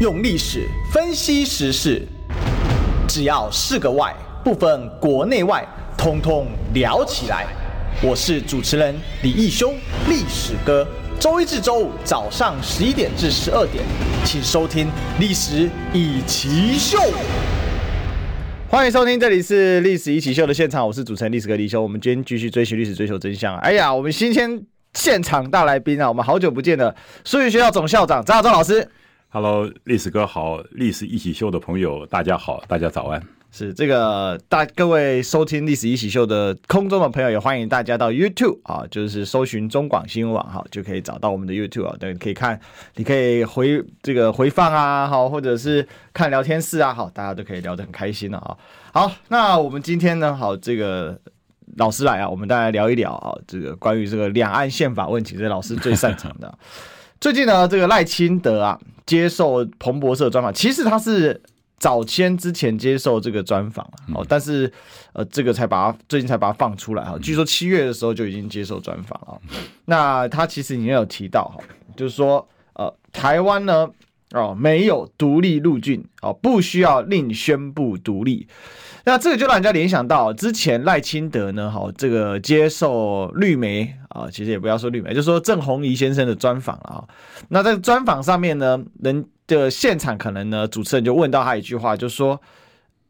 用历史分析时事，只要是个“外”，不分国内外，通通聊起来。我是主持人李义修，历史哥。周一至周五早上十一点至十二点，请收听《历史一起秀》。欢迎收听，这里是《历史一起秀》的现场，我是主持人历史哥李修。我们今天继续追寻历史，追求真相。哎呀，我们今天现场大来宾啊，我们好久不见了，数学学校总校长张亚忠老师。Hello，历史哥好，历史一起秀的朋友大家好，大家早安。是这个大各位收听历史一起秀的空中的朋友，也欢迎大家到 YouTube 啊，就是搜寻中广新闻网哈，就可以找到我们的 YouTube 啊，等可以看，你可以回这个回放啊，好，或者是看聊天室啊，好，大家都可以聊得很开心了啊。好，那我们今天呢，好，这个老师来啊，我们大家聊一聊啊，这个关于这个两岸宪法问题，这老师最擅长的。最近呢，这个赖清德啊接受彭博社专访，其实他是早先之前接受这个专访哦，但是呃，这个才把他最近才把他放出来哈。据说七月的时候就已经接受专访了。那他其实已经有提到哈，就是说呃，台湾呢哦没有独立陆军哦，不需要另宣布独立。那这个就让人家联想到之前赖清德呢，哈，这个接受绿媒啊，其实也不要说绿媒，就是说郑弘仪先生的专访啊。那在专访上面呢，人的现场可能呢，主持人就问到他一句话，就说：“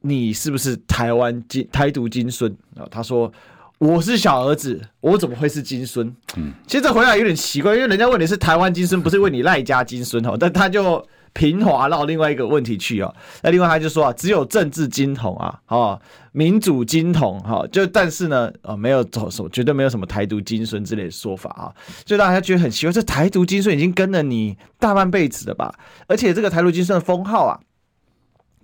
你是不是台湾金台独金孙？”啊，他说：“我是小儿子，我怎么会是金孙？”嗯，其实这回答有点奇怪，因为人家问你是台湾金孙，不是问你赖家金孙哦，但他就。平滑到另外一个问题去哦，那另外他就说啊，只有政治金童啊，哦，民主金童哈，就但是呢，哦，没有走什么，绝对没有什么台独金孙之类的说法啊，就让大家觉得很奇怪，这台独金孙已经跟了你大半辈子了吧？而且这个台独金孙的封号啊。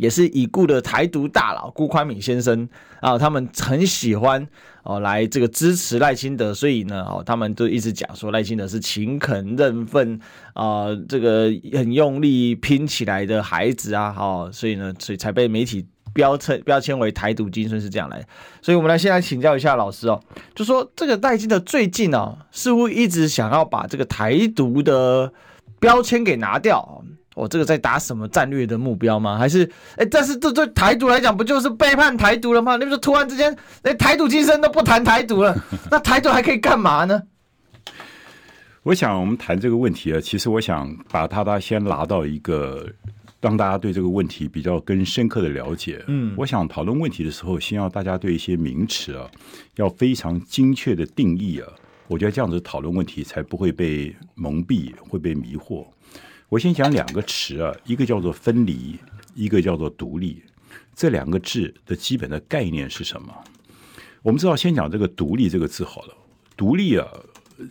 也是已故的台独大佬辜宽敏先生啊，他们很喜欢哦来这个支持赖清德，所以呢哦，他们都一直讲说赖清德是勤恳认份啊，这个很用力拼起来的孩子啊，哦，所以呢，所以才被媒体标称标签为台独金孙是这样来。所以我们来先来请教一下老师哦，就说这个赖清德最近哦，似乎一直想要把这个台独的标签给拿掉。我、哦、这个在打什么战略的目标吗？还是哎，但是这对台独来讲，不就是背叛台独了吗？那不是突然之间，连台独今生都不谈台独了，那台独还可以干嘛呢？我想我们谈这个问题啊，其实我想把它它先拿到一个让大家对这个问题比较更深刻的了解。嗯，我想讨论问题的时候，先要大家对一些名词啊，要非常精确的定义啊。我觉得这样子讨论问题才不会被蒙蔽，会被迷惑。我先讲两个词啊，一个叫做分离，一个叫做独立。这两个字的基本的概念是什么？我们知道，先讲这个“独立”这个字好了。独立啊，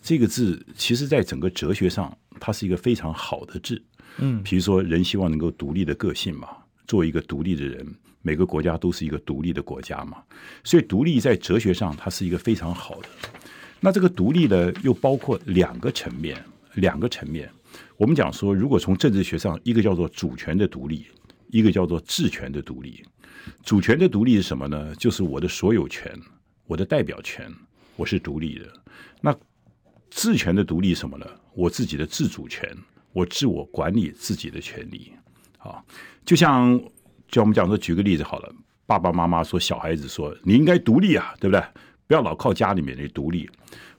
这个字其实在整个哲学上，它是一个非常好的字。嗯，比如说，人希望能够独立的个性嘛，做一个独立的人。每个国家都是一个独立的国家嘛，所以独立在哲学上，它是一个非常好的。那这个独立呢，又包括两个层面，两个层面。我们讲说，如果从政治学上，一个叫做主权的独立，一个叫做治权的独立。主权的独立是什么呢？就是我的所有权，我的代表权，我是独立的。那治权的独立什么呢？我自己的自主权，我自我管理自己的权利。啊，就像就我们讲说，举个例子好了，爸爸妈妈说小孩子说，你应该独立啊，对不对？不要老靠家里面的独立。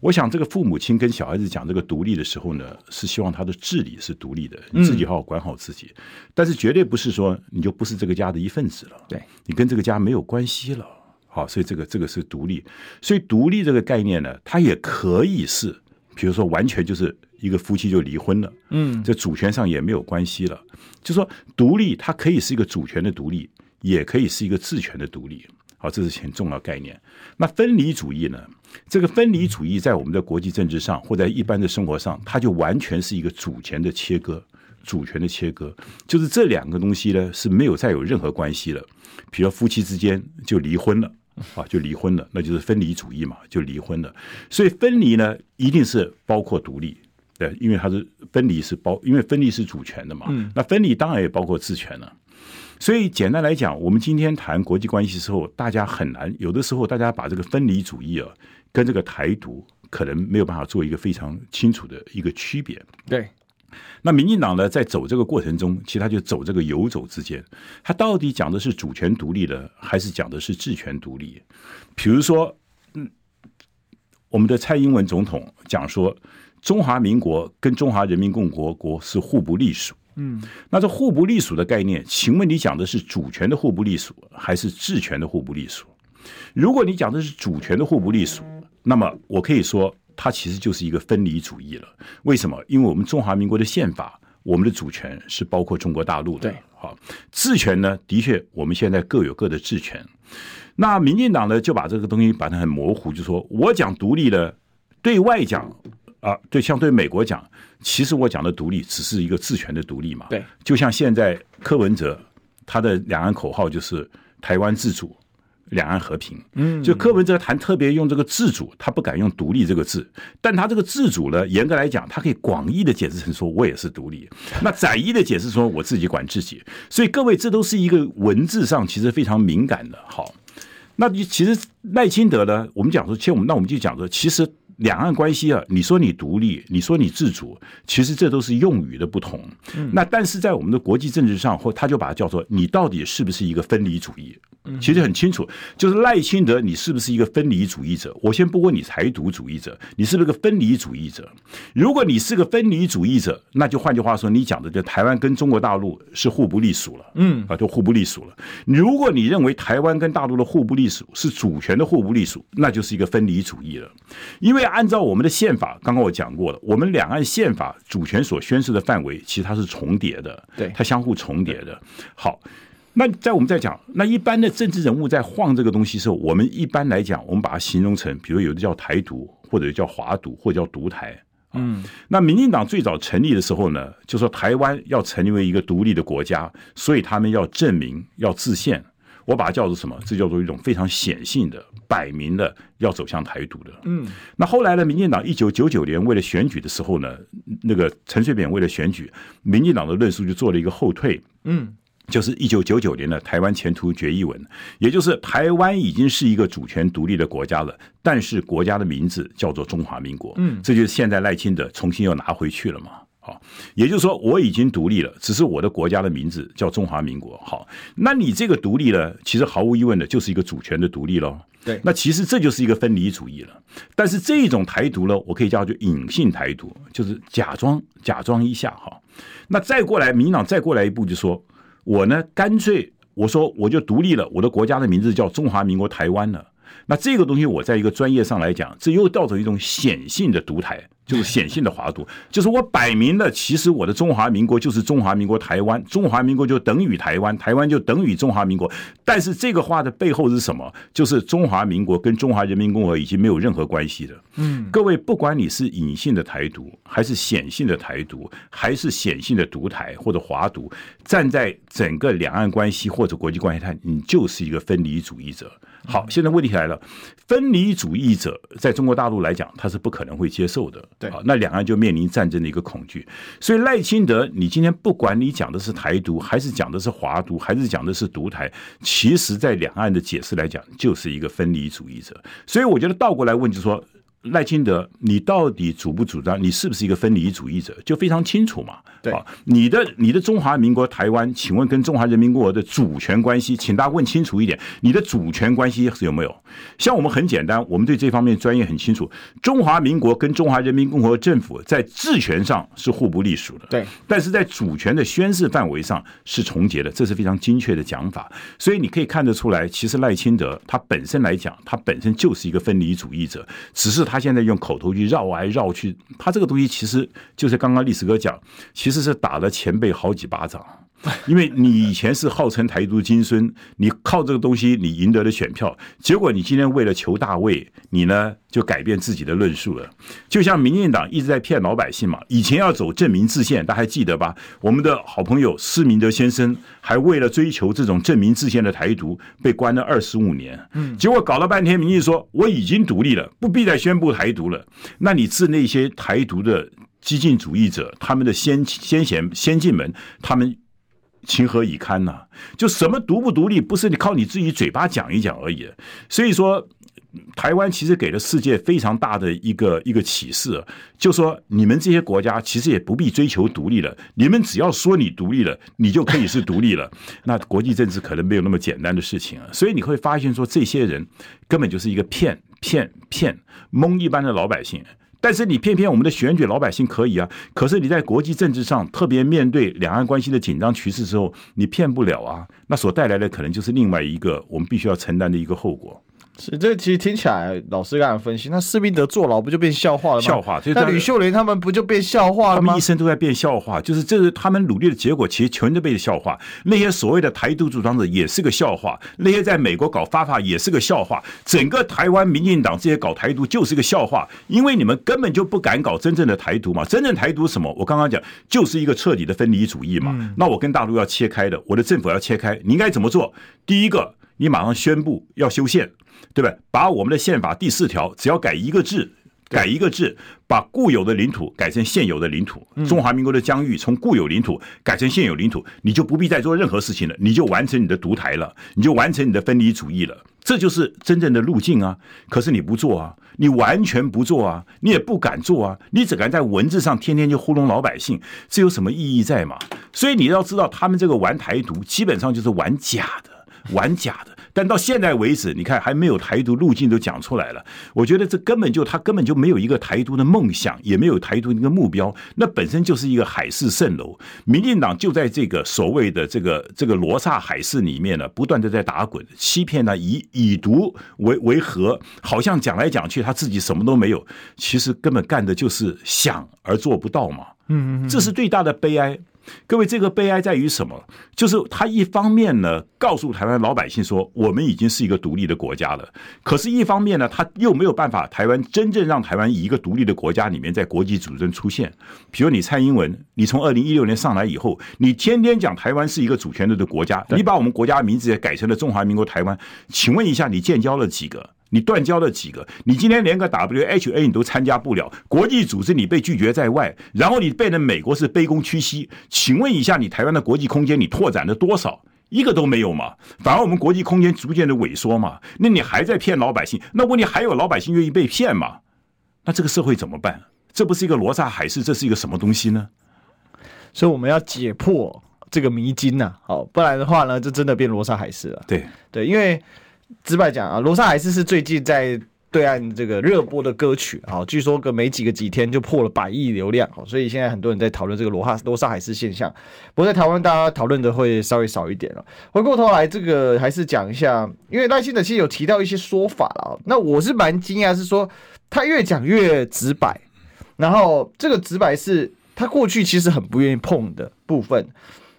我想，这个父母亲跟小孩子讲这个独立的时候呢，是希望他的治理是独立的，你自己好好管好自己。嗯、但是绝对不是说你就不是这个家的一份子了，对，你跟这个家没有关系了。好，所以这个这个是独立。所以独立这个概念呢，它也可以是，比如说完全就是一个夫妻就离婚了，嗯，这主权上也没有关系了。就说独立，它可以是一个主权的独立，也可以是一个治权的独立。好，这是很重要概念。那分离主义呢？这个分离主义在我们的国际政治上，或在一般的生活上，它就完全是一个主权的切割，主权的切割，就是这两个东西呢是没有再有任何关系了。比如夫妻之间就离婚了，啊，就离婚了，那就是分离主义嘛，就离婚了。所以分离呢，一定是包括独立，对，因为它是分离是包，因为分离是主权的嘛。嗯，那分离当然也包括治权了。所以简单来讲，我们今天谈国际关系的时候，大家很难，有的时候大家把这个分离主义啊，跟这个台独可能没有办法做一个非常清楚的一个区别。对，那民进党呢，在走这个过程中，其实他就走这个游走之间，他到底讲的是主权独立呢，还是讲的是治权独立？比如说，嗯，我们的蔡英文总统讲说，中华民国跟中华人民共和国是互不隶属。嗯，那这互不隶属的概念，请问你讲的是主权的互不隶属，还是治权的互不隶属？如果你讲的是主权的互不隶属，那么我可以说，它其实就是一个分离主义了。为什么？因为我们中华民国的宪法，我们的主权是包括中国大陆的。对，好，治权呢，的确我们现在各有各的治权。那民进党呢，就把这个东西把它很模糊，就说我讲独立的，对外讲啊，对，像对美国讲，其实我讲的独立只是一个治权的独立嘛。对，就像现在柯文哲他的两岸口号就是台湾自主。两岸和平，嗯，就柯文哲谈特别用这个自主，他不敢用独立这个字，但他这个自主呢，严格来讲，他可以广义的解释成说我也是独立，那窄义的解释说我自己管自己，所以各位这都是一个文字上其实非常敏感的。好，那你其实赖清德呢，我们讲说，其实我们那我们就讲说，其实。两岸关系啊，你说你独立，你说你自主，其实这都是用语的不同。那但是在我们的国际政治上，或他就把它叫做你到底是不是一个分离主义？其实很清楚，就是赖清德，你是不是一个分离主义者？我先不问你台独主义者，你是不是个分离主义者？如果你是个分离主义者，那就换句话说，你讲的就台湾跟中国大陆是互不隶属了。嗯啊，就互不隶属了。如果你认为台湾跟大陆的互不隶属是主权的互不隶属，那就是一个分离主义了，因为。按照我们的宪法，刚刚我讲过了，我们两岸宪法主权所宣示的范围，其实它是重叠的，对，它相互重叠的。好，那在我们在讲，那一般的政治人物在晃这个东西的时候，我们一般来讲，我们把它形容成，比如有的叫台独，或者叫华独，或者叫独台。嗯，那民进党最早成立的时候呢，就说台湾要成为一个独立的国家，所以他们要证明，要自宪。我把它叫做什么？这叫做一种非常显性的、摆明的要走向台独的。嗯，那后来呢？民进党一九九九年为了选举的时候呢，那个陈水扁为了选举，民进党的论述就做了一个后退。嗯，就是一九九九年的台湾前途决议文，也就是台湾已经是一个主权独立的国家了，但是国家的名字叫做中华民国。嗯，这就是现在赖清德重新又拿回去了嘛。好，也就是说我已经独立了，只是我的国家的名字叫中华民国。好，那你这个独立呢，其实毫无疑问的就是一个主权的独立喽。对，那其实这就是一个分离主义了。但是这种台独呢，我可以叫做隐性台独，就是假装假装一下哈。那再过来，民进党再过来一步，就说我呢干脆我说我就独立了，我的国家的名字叫中华民国台湾了。那这个东西我在一个专业上来讲，这又造成一种显性的独台。就是显性的华独，就是我摆明了，其实我的中华民国就是中华民国台湾，中华民国就等于台湾，台湾就等于中华民国。但是这个话的背后是什么？就是中华民国跟中华人民共和国已经没有任何关系了。嗯，各位，不管你是隐性的台独，还是显性的台独，还是显性的独台或者华独，站在整个两岸关系或者国际关系上，你就是一个分离主义者。好，现在问题来了，分离主义者在中国大陆来讲，他是不可能会接受的。对，那两岸就面临战争的一个恐惧。所以赖清德，你今天不管你讲的是台独，还是讲的是华独，还是讲的是独台，其实在两岸的解释来讲，就是一个分离主义者。所以我觉得倒过来问，就是说。赖清德，你到底主不主张？你是不是一个分离主义者？就非常清楚嘛。对，你的你的中华民国台湾，请问跟中华人民共和国的主权关系，请大家问清楚一点，你的主权关系是有没有？像我们很简单，我们对这方面专业很清楚。中华民国跟中华人民共和国政府在治权上是互不隶属的，对，但是在主权的宣誓范围上是重叠的，这是非常精确的讲法。所以你可以看得出来，其实赖清德他本身来讲，他本身就是一个分离主义者，只是。他现在用口头去绕来绕去，他这个东西其实就是刚刚历史哥讲，其实是打了前辈好几巴掌。因为你以前是号称台独金孙，你靠这个东西你赢得了选票，结果你今天为了求大位，你呢就改变自己的论述了。就像民进党一直在骗老百姓嘛，以前要走正名制宪，大家还记得吧？我们的好朋友施明德先生还为了追求这种正名制宪的台独，被关了二十五年。嗯，结果搞了半天，民进说我已经独立了，不必再宣布台独了。那你治那些台独的激进主义者，他们的先先贤先进们，他们。情何以堪呢？就什么独不独立，不是你靠你自己嘴巴讲一讲而已。所以说。台湾其实给了世界非常大的一个一个启示，就说你们这些国家其实也不必追求独立了，你们只要说你独立了，你就可以是独立了。那国际政治可能没有那么简单的事情啊，所以你会发现说，这些人根本就是一个骗骗骗蒙一般的老百姓。但是你偏偏我们的选举老百姓可以啊，可是你在国际政治上，特别面对两岸关系的紧张局势之后，你骗不了啊，那所带来的可能就是另外一个我们必须要承担的一个后果。是，这个其实听起来，老师刚才分析，那施明德坐牢不就变笑话了吗？笑话，那吕秀莲他们不就变笑话了吗？他们一生都在变笑话，就是这是他们努力的结果，其实全都被笑话。那些所谓的台独主张者也是个笑话，那些在美国搞发法也是个笑话。整个台湾民进党这些搞台独就是个笑话，因为你们根本就不敢搞真正的台独嘛。真正台独什么？我刚刚讲就是一个彻底的分离主义嘛。嗯、那我跟大陆要切开的，我的政府要切开，你应该怎么做？第一个，你马上宣布要修宪。对吧？把我们的宪法第四条，只要改一个字，改一个字，把固有的领土改成现有的领土。中华民国的疆域从固有领土改成现有领土，你就不必再做任何事情了，你就完成你的独台了，你就完成你的分离主义了。这就是真正的路径啊！可是你不做啊，你完全不做啊，你也不敢做啊，你只敢在文字上天天就糊弄老百姓，这有什么意义在嘛？所以你要知道，他们这个玩台独，基本上就是玩假的，玩假的。但到现在为止，你看还没有台独路径都讲出来了。我觉得这根本就他根本就没有一个台独的梦想，也没有台独的一个目标，那本身就是一个海市蜃楼。民进党就在这个所谓的这个这个罗刹海市里面呢，不断的在打滚，欺骗呢，以以毒为为和，好像讲来讲去他自己什么都没有，其实根本干的就是想而做不到嘛。嗯嗯，这是最大的悲哀。各位，这个悲哀在于什么？就是他一方面呢，告诉台湾老百姓说，我们已经是一个独立的国家了。可是，一方面呢，他又没有办法，台湾真正让台湾以一个独立的国家里面，在国际组织出现。比如你蔡英文，你从二零一六年上来以后，你天天讲台湾是一个主权的国家，你把我们国家名字也改成了中华民国台湾。请问一下，你建交了几个？你断交了几个？你今天连个 WHA 你都参加不了，国际组织你被拒绝在外，然后你变成美国是卑躬屈膝。请问一下，你台湾的国际空间你拓展了多少？一个都没有嘛？反而我们国际空间逐渐的萎缩嘛？那你还在骗老百姓？那问题还有老百姓愿意被骗吗？那这个社会怎么办？这不是一个罗刹海市，这是一个什么东西呢？所以我们要解破这个迷津呐，好，不然的话呢，就真的变罗刹海市了。对对，因为。直白讲啊，罗刹海市是最近在对岸这个热播的歌曲啊，据说个没几个几天就破了百亿流量，所以现在很多人在讨论这个罗哈罗刹海市现象。不过在台湾，大家讨论的会稍微少一点了。回过头来，这个还是讲一下，因为赖清德其实有提到一些说法了，那我是蛮惊讶，是说他越讲越直白，然后这个直白是他过去其实很不愿意碰的部分。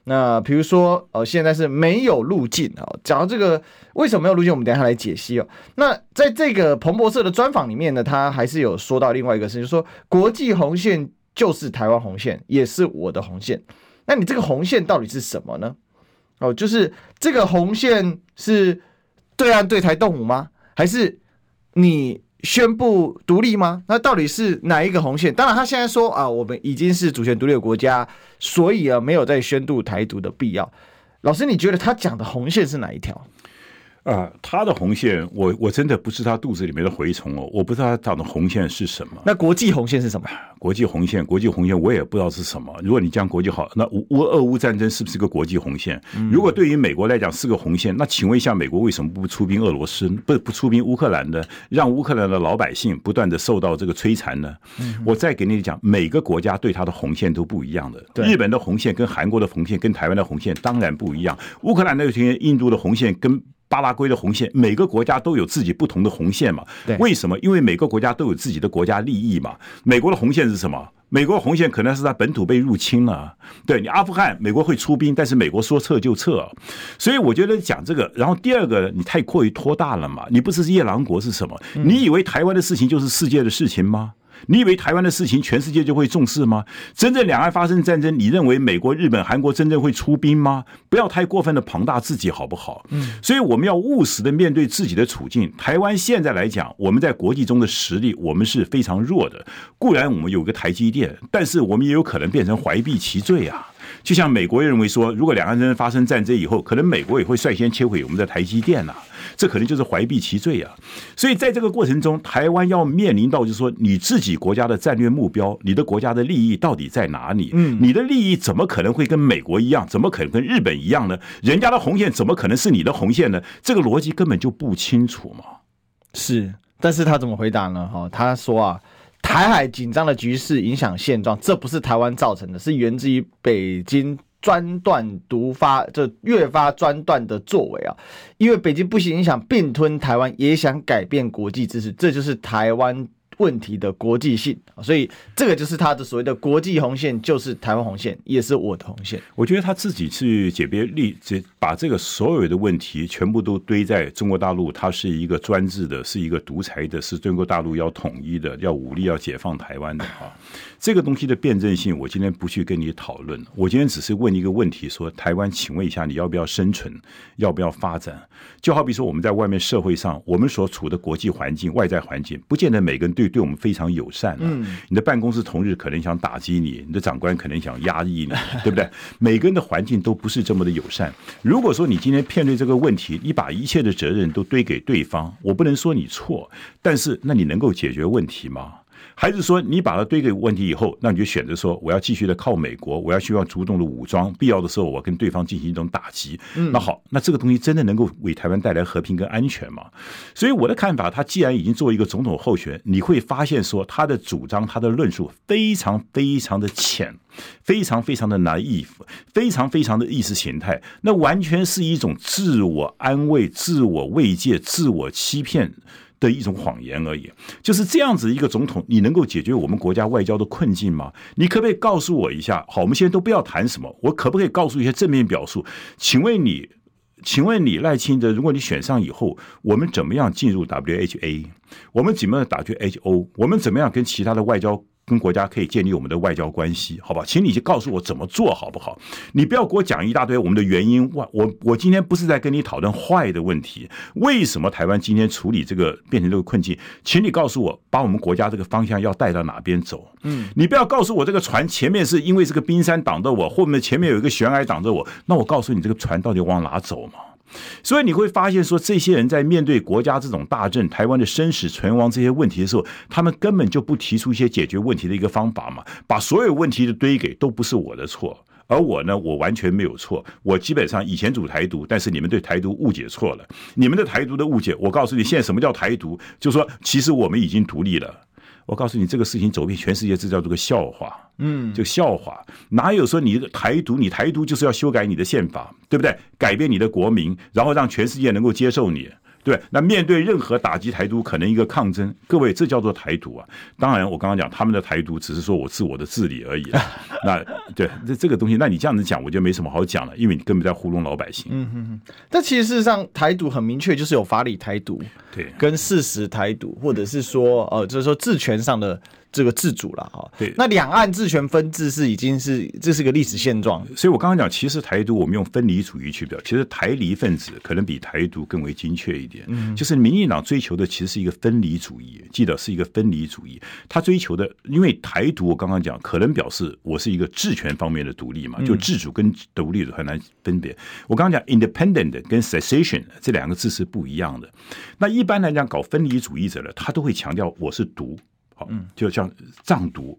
那比如说，呃，现在是没有路径啊。讲到这个为什么没有路径，我们等一下来解析哦。那在这个彭博社的专访里面呢，他还是有说到另外一个事情，就是说国际红线就是台湾红线，也是我的红线。那你这个红线到底是什么呢？哦，就是这个红线是对岸对台动武吗？还是你？宣布独立吗？那到底是哪一个红线？当然，他现在说啊，我们已经是主权独立的国家，所以啊，没有再宣布台独的必要。老师，你觉得他讲的红线是哪一条？啊，他的红线，我我真的不是他肚子里面的蛔虫哦，我不知道他长的红线是什么。那国际红线是什么？国际红线，国际红线，我也不知道是什么。如果你讲国际好，那乌乌俄乌战争是不是个国际红线？如果对于美国来讲是个红线，那请问一下，美国为什么不出兵俄罗斯，不不出兵乌克兰呢？让乌克兰的老百姓不断的受到这个摧残呢？我再给你讲，每个国家对他的红线都不一样的。日本的红线跟韩国的红线跟台湾的红线当然不一样。乌克兰那些印度的红线跟巴拉圭的红线，每个国家都有自己不同的红线嘛？对，为什么？因为每个国家都有自己的国家利益嘛。美国的红线是什么？美国红线可能是在本土被入侵了。对，你阿富汗，美国会出兵，但是美国说撤就撤。所以我觉得讲这个，然后第二个，你太过于拖大了嘛。你不是夜郎国是什么？你以为台湾的事情就是世界的事情吗？你以为台湾的事情全世界就会重视吗？真正两岸发生战争，你认为美国、日本、韩国真正会出兵吗？不要太过分的庞大自己，好不好？嗯，所以我们要务实的面对自己的处境。台湾现在来讲，我们在国际中的实力，我们是非常弱的。固然我们有个台积电，但是我们也有可能变成怀璧其罪啊。就像美国认为说，如果两岸真发生战争以后，可能美国也会率先摧毁我们的台积电呐、啊，这可能就是怀璧其罪啊。所以在这个过程中，台湾要面临到就是说，你自己国家的战略目标，你的国家的利益到底在哪里？嗯，你的利益怎么可能会跟美国一样？怎么可能跟日本一样呢？人家的红线怎么可能是你的红线呢？这个逻辑根本就不清楚嘛。是，但是他怎么回答呢？哈，他说啊。台海紧张的局势影响现状，这不是台湾造成的，是源自于北京专断独发，这越发专断的作为啊！因为北京不仅想并吞台湾，也想改变国际秩序，这就是台湾。问题的国际性，所以这个就是他的所谓的国际红线，就是台湾红线，也是我的红线。我觉得他自己去解别立，把这个所有的问题全部都堆在中国大陆，他是一个专制的，是一个独裁的，是中国大陆要统一的，要武力要解放台湾的啊。这个东西的辩证性，我今天不去跟你讨论。我今天只是问一个问题：说台湾，请问一下，你要不要生存？要不要发展？就好比说，我们在外面社会上，我们所处的国际环境、外在环境，不见得每个人对对我们非常友善。嗯，你的办公室同事可能想打击你，你的长官可能想压抑你，对不对？每个人的环境都不是这么的友善。如果说你今天面对这个问题，你把一切的责任都堆给对方，我不能说你错，但是那你能够解决问题吗？还是说你把它堆给问题以后，那你就选择说我要继续的靠美国，我要希望主动的武装，必要的时候我跟对方进行一种打击。那好，那这个东西真的能够为台湾带来和平跟安全吗？所以我的看法，他既然已经作为一个总统候选，你会发现说他的主张、他的论述非常非常的浅，非常非常的 naive，非常非常的意识形态，那完全是一种自我安慰、自我慰藉、自我欺骗。的一种谎言而已，就是这样子一个总统，你能够解决我们国家外交的困境吗？你可不可以告诉我一下？好，我们现在都不要谈什么，我可不可以告诉一些正面表述？请问你，请问你赖清德，如果你选上以后，我们怎么样进入 WHA？我们怎么样打去 HO？我们怎么样跟其他的外交？跟国家可以建立我们的外交关系，好吧？请你就告诉我怎么做好不好？你不要给我讲一大堆我们的原因。我我我今天不是在跟你讨论坏的问题，为什么台湾今天处理这个变成这个困境？请你告诉我，把我们国家这个方向要带到哪边走？嗯，你不要告诉我这个船前面是因为这个冰山挡着我，后面前面有一个悬崖挡着我，那我告诉你这个船到底往哪走嘛？所以你会发现，说这些人在面对国家这种大政、台湾的生死存亡这些问题的时候，他们根本就不提出一些解决问题的一个方法嘛，把所有问题都堆给都不是我的错，而我呢，我完全没有错，我基本上以前主台独，但是你们对台独误解错了，你们的台独的误解，我告诉你，现在什么叫台独？就说其实我们已经独立了。我告诉你，这个事情走遍全世界，这叫做个笑话。嗯，就笑话，哪有说你台独？你台独就是要修改你的宪法，对不对？改变你的国民，然后让全世界能够接受你。对，那面对任何打击台独，可能一个抗争，各位，这叫做台独啊！当然，我刚刚讲他们的台独，只是说我自我的治理而已。那对这这个东西，那你这样子讲，我就没什么好讲了，因为你根本在糊弄老百姓。嗯哼哼。但其实事实上，台独很明确，就是有法理台独，对，跟事实台独，或者是说，呃，就是说治权上的。这个自主了哈，对，那两岸治权分治是已经是这是个历史现状，所以我刚刚讲，其实台独我们用分离主义去表，其实台离分子可能比台独更为精确一点。嗯，就是民进党追求的其实是一个分离主义，记得是一个分离主义。他追求的，因为台独我刚刚讲，可能表示我是一个治权方面的独立嘛，就自主跟独立的很难分别。我刚刚讲 independent 跟 secession 这两个字是不一样的。那一般来讲，搞分离主义者呢，他都会强调我是独。嗯，就像藏独、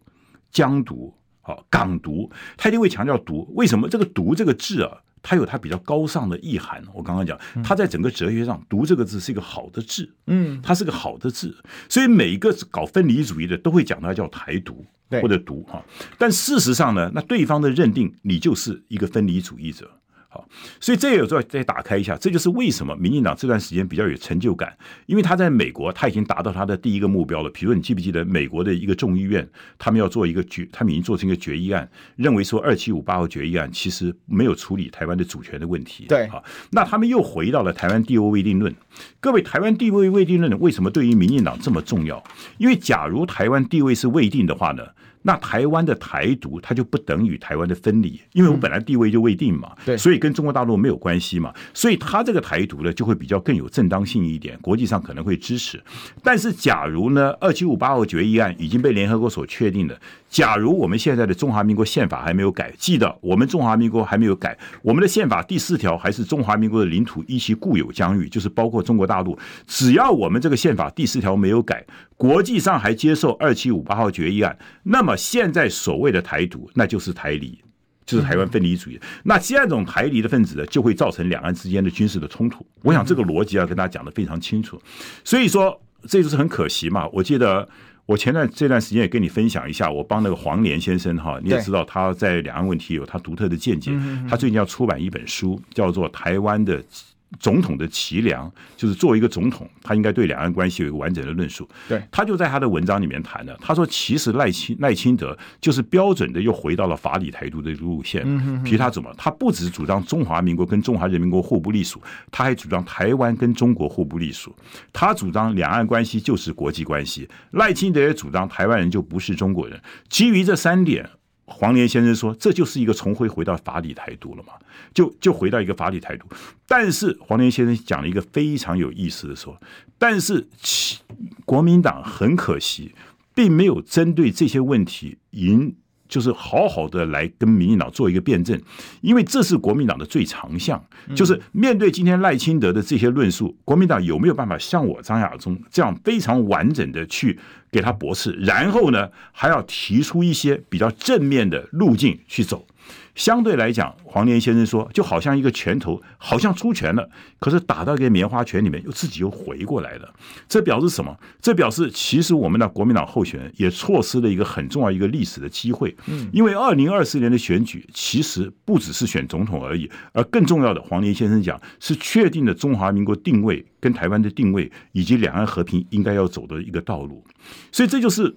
疆独、好港独，他一定会强调独。为什么这个“独”这个字啊，它有它比较高尚的意涵。我刚刚讲，它在整个哲学上，“独”这个字是一个好的字，嗯，它是个好的字。所以每一个搞分离主义的都会讲它叫台独或者独哈。但事实上呢，那对方的认定你就是一个分离主义者。好，所以这也有时候再打开一下，这就是为什么民进党这段时间比较有成就感，因为他在美国他已经达到他的第一个目标了。比如说，你记不记得美国的一个众议院，他们要做一个决，他们已经做成一个决议案，认为说二七五八号决议案其实没有处理台湾的主权的问题。对，好，那他们又回到了台湾地位未定论。各位，台湾地位未定论为什么对于民进党这么重要？因为假如台湾地位是未定的话呢？那台湾的台独，它就不等于台湾的分离，因为我本来地位就未定嘛，对，所以跟中国大陆没有关系嘛，所以它这个台独呢，就会比较更有正当性一点，国际上可能会支持。但是，假如呢，二七五八号决议案已经被联合国所确定了，假如我们现在的中华民国宪法还没有改，记得我们中华民国还没有改，我们的宪法第四条还是中华民国的领土依其固有疆域，就是包括中国大陆。只要我们这个宪法第四条没有改，国际上还接受二七五八号决议案，那么现在所谓的台独，那就是台离，就是台湾分离主义。那这种台离的分子呢，就会造成两岸之间的军事的冲突。我想这个逻辑要跟大家讲得非常清楚。所以说，这就是很可惜嘛。我记得。我前段这段时间也跟你分享一下，我帮那个黄连先生哈，你也知道他在两岸问题有他独特的见解，他最近要出版一本书，叫做《台湾的》。总统的脊梁，就是作为一个总统，他应该对两岸关系有一个完整的论述。对，他就在他的文章里面谈了，他说，其实赖清赖清德就是标准的又回到了法理台独的路线。嗯，其实他怎么？他不只主张中华民国跟中华人民共和国互不隶属，他还主张台湾跟中国互不隶属。他主张两岸关系就是国际关系。赖清德也主张台湾人就不是中国人。基于这三点。黄连先生说：“这就是一个重回回到法理态度了嘛？就就回到一个法理态度。但是黄连先生讲了一个非常有意思的说，但是其国民党很可惜，并没有针对这些问题引。”就是好好的来跟民进党做一个辩证，因为这是国民党的最长项。就是面对今天赖清德的这些论述，国民党有没有办法像我张亚中这样非常完整的去给他驳斥，然后呢，还要提出一些比较正面的路径去走。相对来讲，黄连先生说，就好像一个拳头，好像出拳了，可是打到一个棉花拳里面，又自己又回过来了。这表示什么？这表示其实我们的国民党候选人也错失了一个很重要一个历史的机会。嗯，因为二零二四年的选举其实不只是选总统而已，而更重要的，黄连先生讲是确定了中华民国定位跟台湾的定位，以及两岸和平应该要走的一个道路。所以这就是。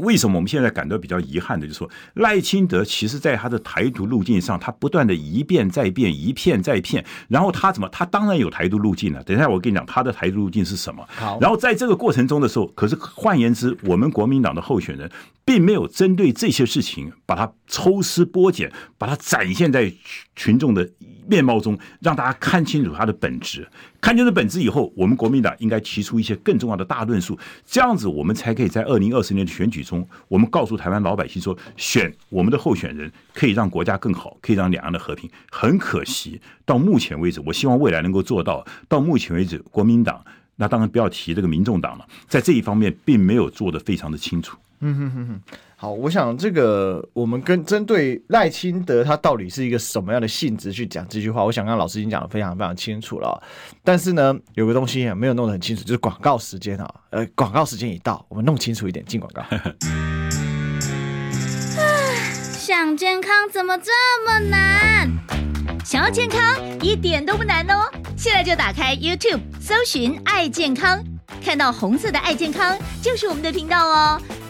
为什么我们现在感到比较遗憾的，就是说赖清德其实在他的台独路径上，他不断的一变再变，一骗再骗，然后他怎么？他当然有台独路径了。等一下我跟你讲他的台独路径是什么。好，然后在这个过程中的时候，可是换言之，我们国民党的候选人并没有针对这些事情把它抽丝剥茧，把它展现在群众的面貌中，让大家看清楚他的本质。看清楚本质以后，我们国民党应该提出一些更重要的大论述，这样子我们才可以在二零二四年的选举中，我们告诉台湾老百姓说，选我们的候选人可以让国家更好，可以让两岸的和平。很可惜，到目前为止，我希望未来能够做到。到目前为止，国民党那当然不要提这个民众党了，在这一方面并没有做得非常的清楚。嗯哼哼哼。好，我想这个我们跟针对赖清德他到底是一个什么样的性质去讲这句话，我想刚刚老师已经讲的非常非常清楚了。但是呢，有个东西没有弄得很清楚，就是广告时间啊。呃，广告时间一到，我们弄清楚一点，进广告。想健康怎么这么难？想要健康一点都不难哦！现在就打开 YouTube，搜寻“爱健康”，看到红色的“爱健康”就是我们的频道哦。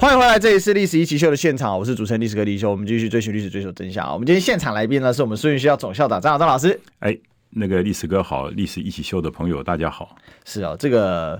欢迎回来，这里是历史一起秀的现场，我是主持人历史哥李修，我们继续追寻历史，追求真相啊！我们今天现场来宾呢，是我们顺源学校总校长张亚中老师。哎，那个历史哥好，历史一起秀的朋友大家好。是啊，这个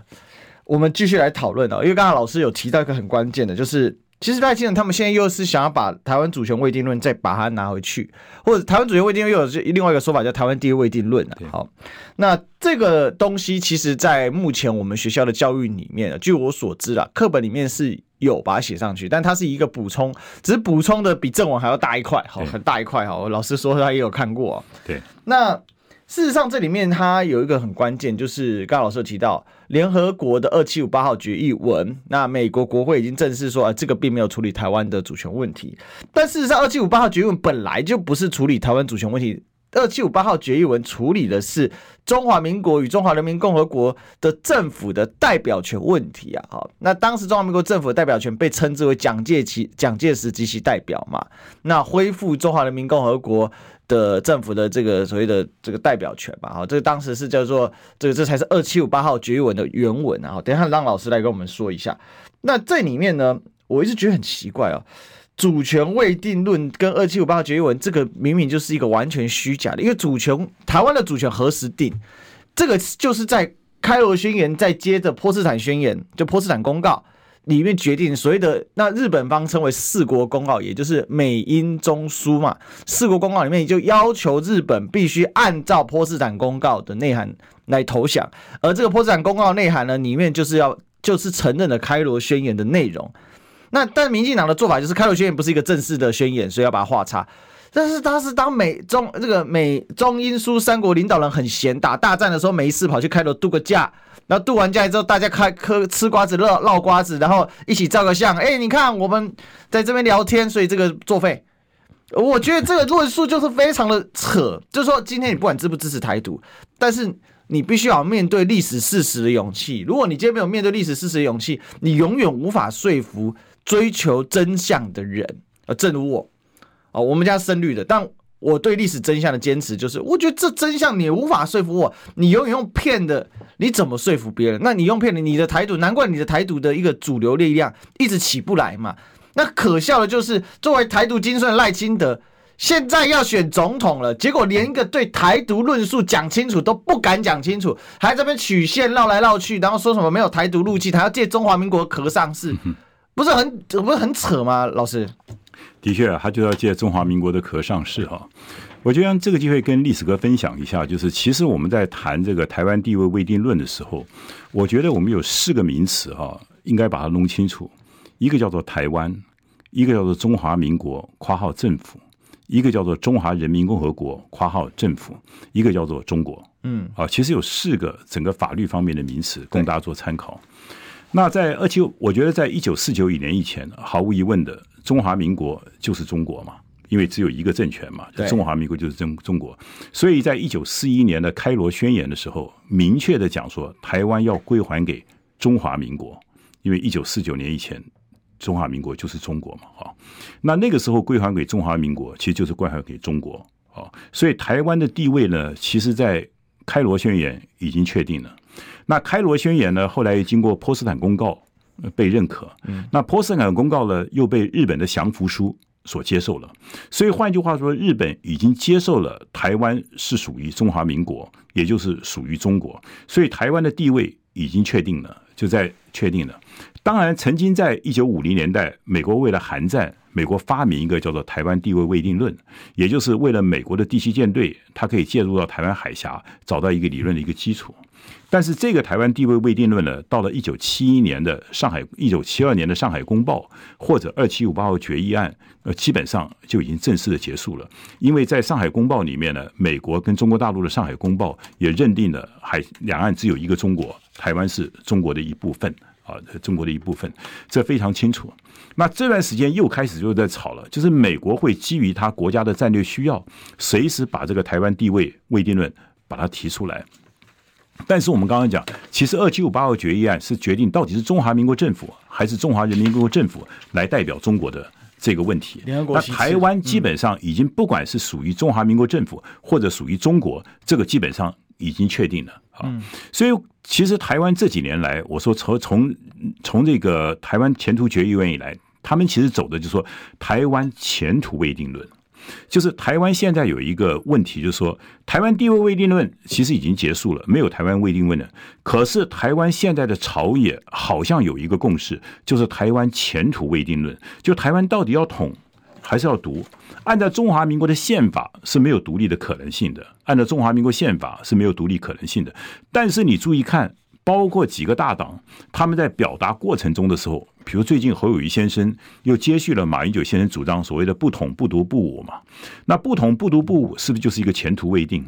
我们继续来讨论啊，因为刚刚老师有提到一个很关键的，就是其实赖清德他们现在又是想要把台湾主权未定论再把它拿回去，或者台湾主权未定论又有另外一个说法叫台湾地位未定论啊。好，那这个东西其实，在目前我们学校的教育里面，据我所知啊，课本里面是。有把它写上去，但它是一个补充，只是补充的比正文还要大一块，好，很大一块，好。老师说他也有看过，对。那事实上这里面它有一个很关键，就是刚刚老师有提到联合国的二七五八号决议文，那美国国会已经正式说，啊，这个并没有处理台湾的主权问题。但事实上，二七五八号决议文本来就不是处理台湾主权问题。二七五八号决议文处理的是中华民国与中华人民共和国的政府的代表权问题啊，好，那当时中华民国政府的代表权被称之为蒋介其蒋介石及其代表嘛，那恢复中华人民共和国的政府的这个所谓的这个代表权嘛，好，这个当时是叫做这个这才是二七五八号决议文的原文啊，等一下让老师来跟我们说一下。那这里面呢，我一直觉得很奇怪哦。主权未定论跟二七五八决议文，这个明明就是一个完全虚假的，因为主权台湾的主权何时定？这个就是在开罗宣言再接着波茨坦宣言，就波茨坦公告里面决定所谓的那日本方称为四国公告，也就是美英中苏嘛。四国公告里面就要求日本必须按照波茨坦公告的内涵来投降，而这个波茨坦公告内涵呢，里面就是要就是承认了开罗宣言的内容。那但民进党的做法就是开罗宣言不是一个正式的宣言，所以要把它画叉。但是他是当美中这个美中英苏三国领导人很闲打大战的时候，没事跑去开罗度个假，然后度完假之后，大家开嗑吃瓜子唠唠瓜子，然后一起照个相。哎，你看我们在这边聊天，所以这个作废。我觉得这个论述就是非常的扯，就是说今天你不管支不支持台独，但是你必须要面对历史事实的勇气。如果你今天没有面对历史事实的勇气，你永远无法说服。追求真相的人，呃，正如我，哦，我们家深绿的，但我对历史真相的坚持就是，我觉得这真相你无法说服我，你永远用骗的，你怎么说服别人？那你用骗的，你的台独，难怪你的台独的一个主流力量一直起不来嘛。那可笑的就是，作为台独精神的赖清德，现在要选总统了，结果连一个对台独论述讲清楚都不敢讲清楚，还在这边曲线绕来绕去，然后说什么没有台独路径，还要借中华民国壳上市。不是很不是很扯吗？老师，的确，他就要借中华民国的壳上市哈。我就让这个机会跟历史哥分享一下，就是其实我们在谈这个台湾地位未定论的时候，我觉得我们有四个名词哈，应该把它弄清楚。一个叫做台湾，一个叫做中华民国（括号政府），一个叫做中华人民共和国（括号政府），一个叫做中国。嗯，啊，其实有四个整个法律方面的名词供大家做参考。那在二七，我觉得在一九四九年以前，毫无疑问的，中华民国就是中国嘛，因为只有一个政权嘛，中华民国就是中中国。所以在一九四一年的开罗宣言的时候，明确的讲说，台湾要归还给中华民国，因为一九四九年以前，中华民国就是中国嘛，哈。那那个时候归还给中华民国，其实就是归还给中国，啊。所以台湾的地位呢，其实在开罗宣言已经确定了。那开罗宣言呢，后来经过波斯坦公告被认可。那波斯坦公告呢，又被日本的降服书所接受了。所以换句话说，日本已经接受了台湾是属于中华民国，也就是属于中国。所以台湾的地位已经确定了，就在确定了。当然，曾经在一九五零年代，美国为了韩战，美国发明一个叫做台湾地位未定论，也就是为了美国的第七舰队，它可以介入到台湾海峡，找到一个理论的一个基础。但是这个台湾地位未定论呢，到了一九七一年的上海，一九七二年的上海公报或者二七五八号决议案，呃，基本上就已经正式的结束了。因为在上海公报里面呢，美国跟中国大陆的上海公报也认定了海两岸只有一个中国，台湾是中国的一部分啊，中国的一部分，这非常清楚。那这段时间又开始就在吵了，就是美国会基于他国家的战略需要，随时把这个台湾地位未定论把它提出来。但是我们刚刚讲，其实二七五八号决议案是决定到底是中华民国政府还是中华人民共和国政府来代表中国的这个问题。那台湾基本上已经不管是属于中华民国政府或者属于中国，这个基本上已经确定了啊。所以其实台湾这几年来，我说从从从这个台湾前途决议案以来，他们其实走的就是说台湾前途未定论。就是台湾现在有一个问题，就是说台湾地位未定论其实已经结束了，没有台湾未定论了。可是台湾现在的朝野好像有一个共识，就是台湾前途未定论，就台湾到底要统还是要独？按照中华民国的宪法是没有独立的可能性的，按照中华民国宪法是没有独立可能性的。但是你注意看。包括几个大党，他们在表达过程中的时候，比如最近侯友谊先生又接续了马英九先生主张所谓的“不统不独不武”嘛，那“不统不独不武”是不是就是一个前途未定？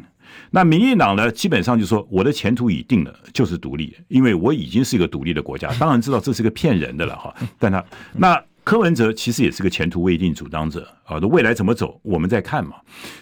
那民进党呢，基本上就说我的前途已定了，就是独立，因为我已经是一个独立的国家。当然知道这是个骗人的了哈，但他那柯文哲其实也是个前途未定主张者。啊，的未来怎么走，我们再看嘛。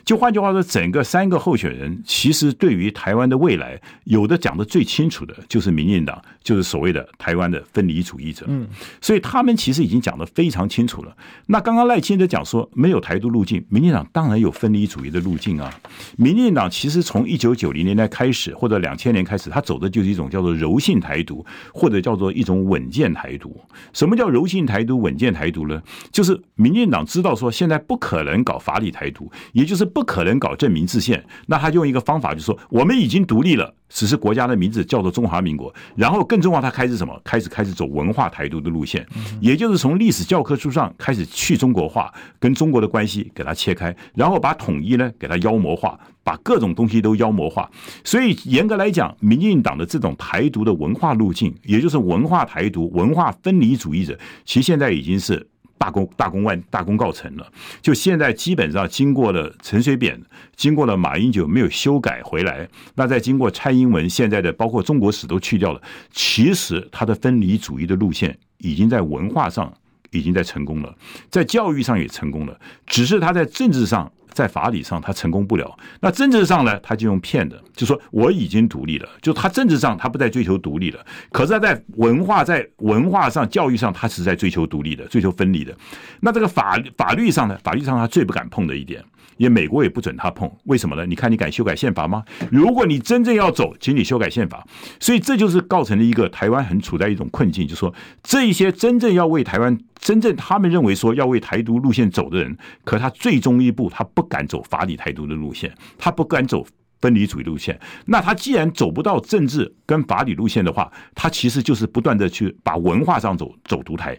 就换句话说，整个三个候选人其实对于台湾的未来，有的讲的最清楚的就是民进党，就是所谓的台湾的分离主义者。嗯，所以他们其实已经讲得非常清楚了。那刚刚赖清德讲说没有台独路径，民进党当然有分离主义的路径啊。民进党其实从一九九零年代开始，或者两千年开始，他走的就是一种叫做柔性台独，或者叫做一种稳健台独。什么叫柔性台独、稳健台独呢？就是民进党知道说现在不可能搞法理台独，也就是不可能搞正名制宪，那他用一个方法，就是说我们已经独立了，只是国家的名字叫做中华民国。然后更重要，他开始什么？开始开始走文化台独的路线，也就是从历史教科书上开始去中国化，跟中国的关系给它切开，然后把统一呢给它妖魔化，把各种东西都妖魔化。所以严格来讲，民进党的这种台独的文化路径，也就是文化台独、文化分离主义者，其实现在已经是。大功大功万大功告成了，就现在基本上经过了陈水扁，经过了马英九没有修改回来，那再经过蔡英文，现在的包括中国史都去掉了，其实他的分离主义的路线已经在文化上已经在成功了，在教育上也成功了，只是他在政治上。在法理上他成功不了，那政治上呢，他就用骗的，就说我已经独立了，就他政治上他不再追求独立了，可是他在文化在文化上教育上他是在追求独立的，追求分离的。那这个法法律上呢，法律上他最不敢碰的一点，也美国也不准他碰，为什么呢？你看你敢修改宪法吗？如果你真正要走，请你修改宪法。所以这就是造成了一个台湾很处在一种困境，就是说这一些真正要为台湾。真正他们认为说要为台独路线走的人，可他最终一步他不敢走法理台独的路线，他不敢走分离主义路线。那他既然走不到政治跟法理路线的话，他其实就是不断的去把文化上走走独台。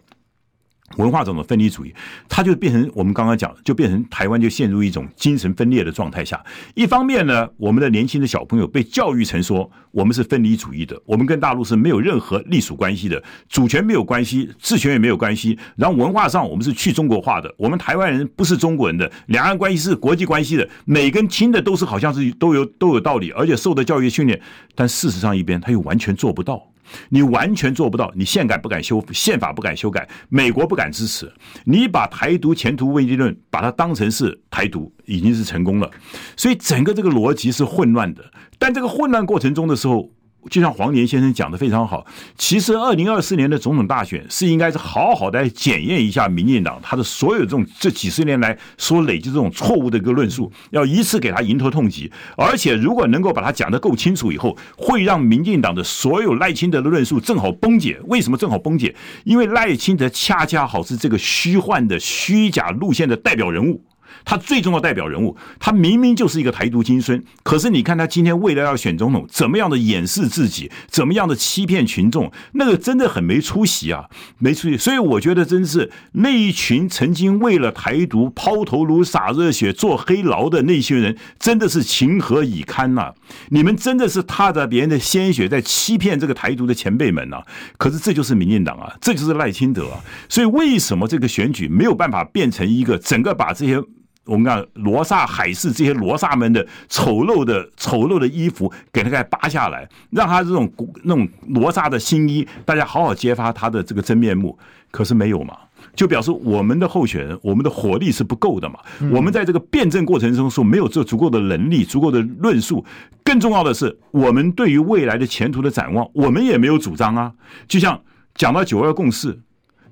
文化这种分离主义，它就变成我们刚刚讲，就变成台湾就陷入一种精神分裂的状态下。一方面呢，我们的年轻的小朋友被教育成说我们是分离主义的，我们跟大陆是没有任何隶属关系的，主权没有关系，治权也没有关系。然后文化上我们是去中国化的，我们台湾人不是中国人的，两岸关系是国际关系的，每根亲的都是好像是都有都有道理，而且受的教育训练。但事实上一边他又完全做不到。你完全做不到，你宪改不敢修，宪法不敢修改，美国不敢支持。你把台独前途未定论，把它当成是台独，已经是成功了。所以整个这个逻辑是混乱的。但这个混乱过程中的时候。就像黄年先生讲的非常好，其实二零二四年的总统大选是应该是好好的检验一下民进党他的所有这种这几十年来所累积这种错误的一个论述，要一次给他迎头痛击。而且如果能够把它讲得够清楚以后，会让民进党的所有赖清德的论述正好崩解。为什么正好崩解？因为赖清德恰恰好是这个虚幻的虚假路线的代表人物。他最重要的代表人物，他明明就是一个台独金孙，可是你看他今天为了要选总统，怎么样的掩饰自己，怎么样的欺骗群众，那个真的很没出息啊，没出息。所以我觉得真是那一群曾经为了台独抛头颅洒热血做黑牢的那些人，真的是情何以堪呐、你们真的是踏着别人的鲜血在欺骗这个台独的前辈们呐、可是这就是民进党啊，这就是赖清德啊！所以为什么这个选举没有办法变成一个整个把这些？我们看罗刹海市这些罗刹们的丑陋的丑陋的衣服，给他给扒下来，让他这种那种罗刹的新衣，大家好好揭发他的这个真面目。可是没有嘛，就表示我们的候选人，我们的火力是不够的嘛。我们在这个辩证过程中说没有这足够的能力、足够的论述。更重要的是，我们对于未来的前途的展望，我们也没有主张啊。就像讲到九二共识。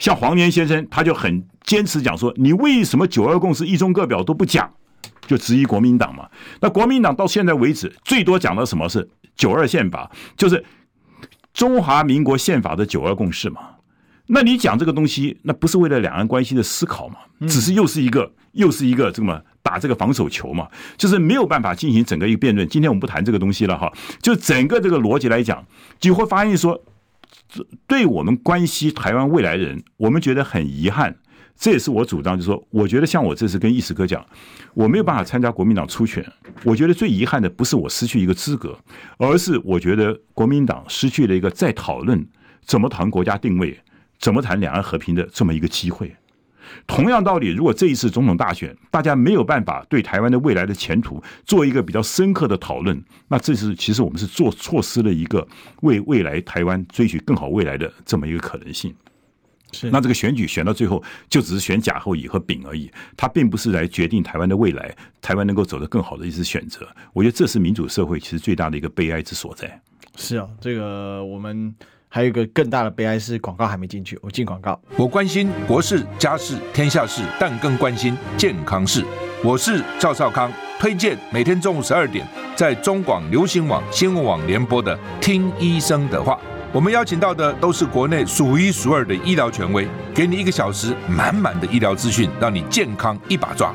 像黄年先生，他就很坚持讲说：“你为什么九二共识一中各表都不讲？”就质疑国民党嘛。那国民党到现在为止，最多讲的什么是九二宪法，就是中华民国宪法的九二共识嘛。那你讲这个东西，那不是为了两岸关系的思考嘛？只是又是一个又是一个这么打这个防守球嘛？就是没有办法进行整个一个辩论。今天我们不谈这个东西了哈，就整个这个逻辑来讲，就会发现说。对我们关心台湾未来人，我们觉得很遗憾。这也是我主张，就是说，我觉得像我这次跟易石哥讲，我没有办法参加国民党初选。我觉得最遗憾的不是我失去一个资格，而是我觉得国民党失去了一个再讨论怎么谈国家定位、怎么谈两岸和平的这么一个机会。同样道理，如果这一次总统大选，大家没有办法对台湾的未来的前途做一个比较深刻的讨论，那这是其实我们是做错失了一个为未来台湾追寻更好未来的这么一个可能性。是，那这个选举选到最后，就只是选甲和乙和丙而已，它并不是来决定台湾的未来，台湾能够走得更好的一次选择。我觉得这是民主社会其实最大的一个悲哀之所在。是啊，这个我们还有一个更大的悲哀是广告还没进去，我进广告。我关心国事、家事、天下事，但更关心健康事。我是赵少康，推荐每天中午十二点在中广流行网、新闻网联播的《听医生的话》。我们邀请到的都是国内数一数二的医疗权威，给你一个小时满满的医疗资讯，让你健康一把抓。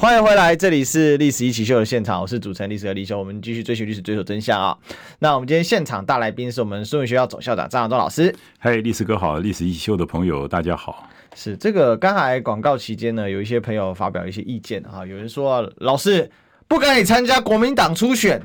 欢迎回来，这里是《历史一起秀》的现场，我是主持人历史哥李修，我们继续追寻历史，追求真相啊！那我们今天现场大来宾是我们孙文学校总校长张亚东老师。嗨，历史哥好，历史一起秀的朋友大家好。是这个刚才广告期间呢，有一些朋友发表一些意见啊，有人说老师不敢你参加国民党初选，